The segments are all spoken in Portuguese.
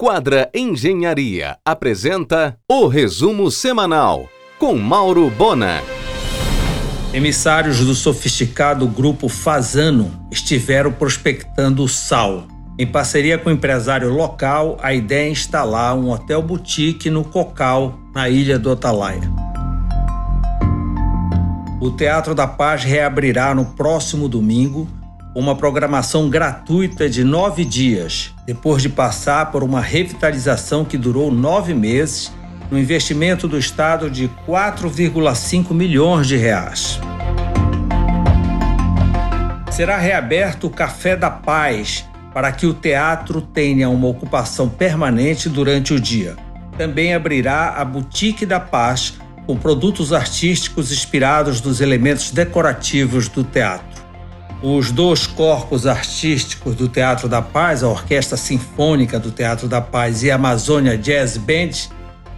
Quadra Engenharia apresenta o resumo semanal com Mauro Bona. Emissários do sofisticado grupo Fazano estiveram prospectando o sal. Em parceria com o empresário local, a ideia é instalar um hotel boutique no Cocal, na ilha do Atalaia. O Teatro da Paz reabrirá no próximo domingo uma programação gratuita de nove dias, depois de passar por uma revitalização que durou nove meses, no investimento do Estado de 4,5 milhões de reais. Será reaberto o Café da Paz para que o teatro tenha uma ocupação permanente durante o dia. Também abrirá a Boutique da Paz com produtos artísticos inspirados nos elementos decorativos do teatro. Os dois corpos artísticos do Teatro da Paz, a Orquestra Sinfônica do Teatro da Paz e a Amazônia Jazz Band,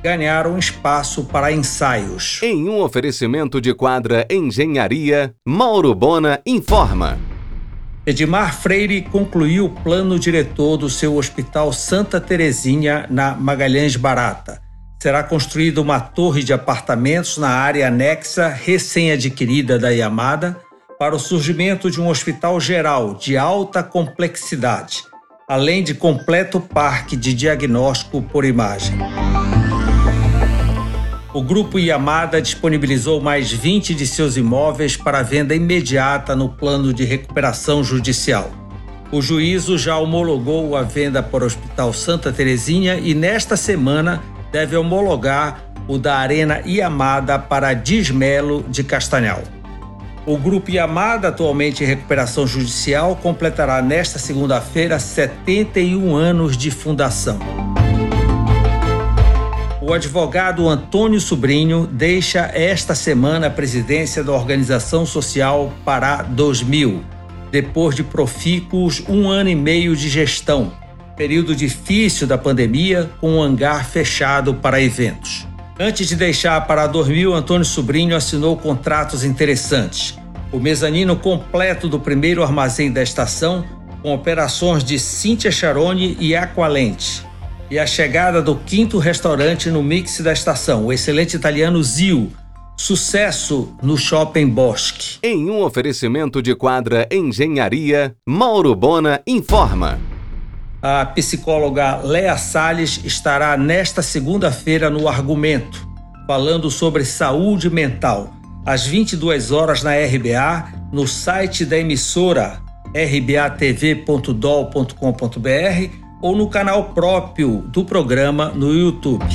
ganharam espaço para ensaios. Em um oferecimento de quadra Engenharia, Mauro Bona informa. Edmar Freire concluiu o plano diretor do seu Hospital Santa Terezinha, na Magalhães Barata. Será construída uma torre de apartamentos na área anexa recém-adquirida da Yamada para o surgimento de um hospital geral de alta complexidade, além de completo parque de diagnóstico por imagem. O grupo Yamada disponibilizou mais 20 de seus imóveis para venda imediata no plano de recuperação judicial. O juízo já homologou a venda para o Hospital Santa Terezinha e nesta semana deve homologar o da Arena Yamada para Dismelo de Castanhal. O Grupo Yamada, atualmente em recuperação judicial, completará nesta segunda-feira 71 anos de fundação. O advogado Antônio Sobrinho deixa esta semana a presidência da Organização Social Pará 2000, depois de profícuos um ano e meio de gestão, período difícil da pandemia, com o um hangar fechado para eventos. Antes de deixar para dormir, o Antônio Sobrinho assinou contratos interessantes. O mezanino completo do primeiro armazém da estação, com operações de Cíntia Charone e Aqualente. E a chegada do quinto restaurante no mix da estação, o excelente italiano Zio. Sucesso no Shopping Bosque. Em um oferecimento de quadra Engenharia, Mauro Bona informa. A psicóloga Lea Salles estará nesta segunda-feira no Argumento, falando sobre saúde mental, às 22 horas na RBA, no site da emissora rbatv.dol.com.br ou no canal próprio do programa no YouTube.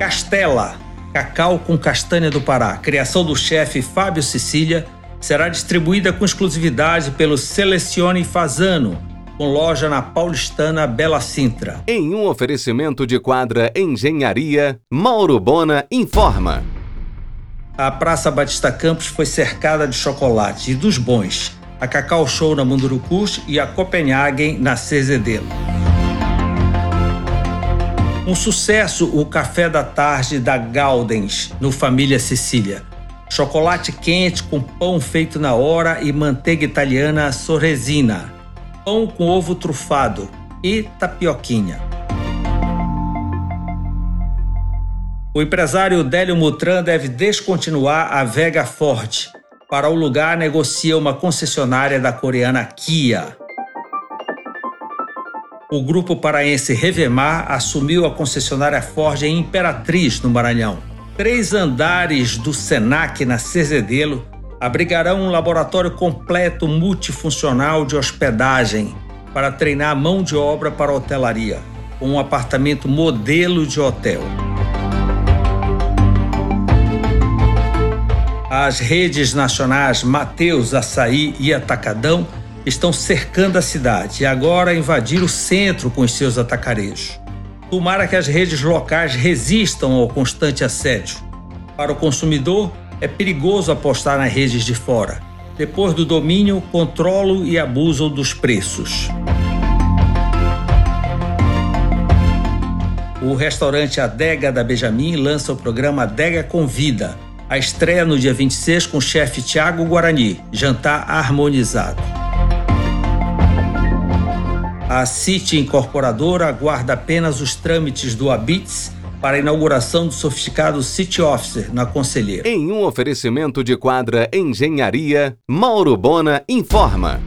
Castela, cacau com castanha do Pará, criação do chefe Fábio Sicília, será distribuída com exclusividade pelo Selecione Fazano com loja na paulistana Bela Sintra. Em um oferecimento de quadra Engenharia, Mauro Bona informa. A Praça Batista Campos foi cercada de chocolate e dos bons. A Cacau Show na Mundurucus e a Copenhagen na Cezedelo. Um sucesso o café da tarde da Gaudens, no Família Sicília. Chocolate quente com pão feito na hora e manteiga italiana sorresina pão com ovo trufado e tapioquinha. O empresário Délio Mutran deve descontinuar a Vega Ford. Para o lugar, negocia uma concessionária da coreana Kia. O grupo paraense Revemar assumiu a concessionária Ford em Imperatriz, no Maranhão. Três andares do Senac, na Cezedelo, abrigarão um laboratório completo multifuncional de hospedagem para treinar mão de obra para hotelaria, com um apartamento modelo de hotel. As redes nacionais Mateus, Açaí e Atacadão estão cercando a cidade e agora invadiram o centro com os seus atacarejos. Tomara que as redes locais resistam ao constante assédio. Para o consumidor, é perigoso apostar nas redes de fora. Depois do domínio, controlam e abusam dos preços. O restaurante Adega da Benjamin lança o programa Adega Convida. A estreia no dia 26 com o chefe Tiago Guarani, jantar harmonizado. A City Incorporadora aguarda apenas os trâmites do Habits para a inauguração do sofisticado City Officer na Conselheira. Em um oferecimento de quadra Engenharia, Mauro Bona informa.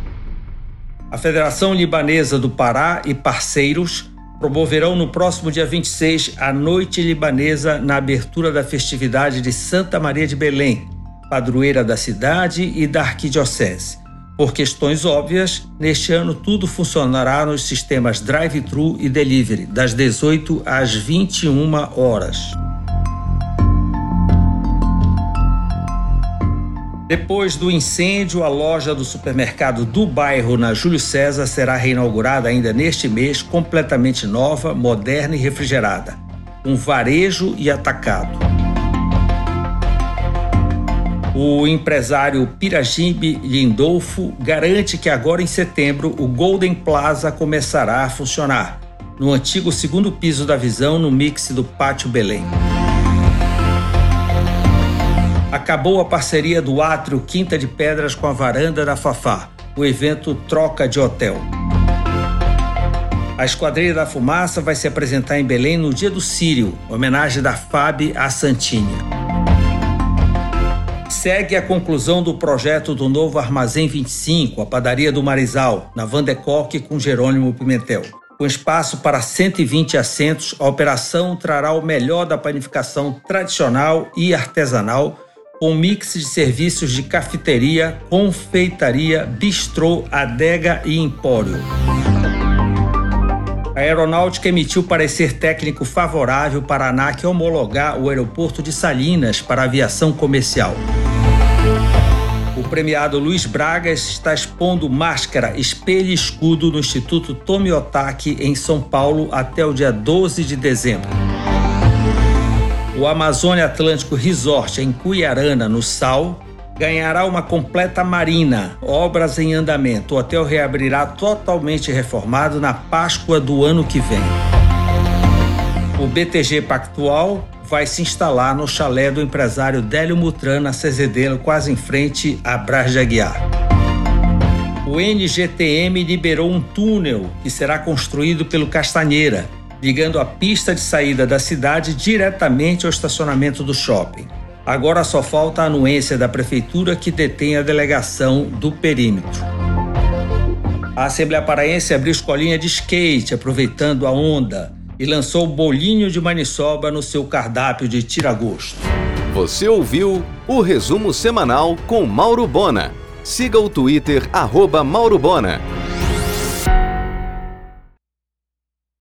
A Federação Libanesa do Pará e parceiros promoverão no próximo dia 26 a Noite Libanesa na abertura da festividade de Santa Maria de Belém, padroeira da cidade e da arquidiocese. Por questões óbvias, neste ano tudo funcionará nos sistemas drive-thru e delivery, das 18 às 21 horas. Depois do incêndio, a loja do supermercado do bairro na Júlio César será reinaugurada ainda neste mês, completamente nova, moderna e refrigerada, com varejo e atacado. O empresário Pirajimbe Lindolfo garante que agora em setembro o Golden Plaza começará a funcionar, no antigo segundo piso da Visão, no mix do Pátio Belém. Acabou a parceria do Átrio Quinta de Pedras com a Varanda da Fafá, o evento Troca de Hotel. A Esquadrilha da Fumaça vai se apresentar em Belém no Dia do Sírio, homenagem da FAB à Santinha segue a conclusão do projeto do novo Armazém 25, a padaria do Marizal, na Vandecoque com Jerônimo Pimentel. Com espaço para 120 assentos, a operação trará o melhor da panificação tradicional e artesanal, com mix de serviços de cafeteria, confeitaria, bistrô, adega e empório. A aeronáutica emitiu parecer técnico favorável para a ANAC homologar o aeroporto de Salinas para aviação comercial. O premiado Luiz Braga está expondo máscara, espelho e escudo no Instituto Tomiotaki, em São Paulo, até o dia 12 de dezembro. O Amazônia Atlântico Resort, em Cuiarana, no Sal, ganhará uma completa marina, obras em andamento. O hotel reabrirá totalmente reformado na Páscoa do ano que vem. O BTG Pactual vai se instalar no chalé do empresário Délio Mutran, na Cezedeiro, quase em frente a Brás de Aguiar. O NGTM liberou um túnel que será construído pelo Castanheira, ligando a pista de saída da cidade diretamente ao estacionamento do shopping. Agora só falta a anuência da prefeitura que detém a delegação do perímetro. A Assembleia Paraense abriu escolinha de skate, aproveitando a onda e lançou bolinho de maniçoba no seu cardápio de tiragosto. Você ouviu o resumo semanal com Mauro Bona. Siga o Twitter arroba Mauro Bona.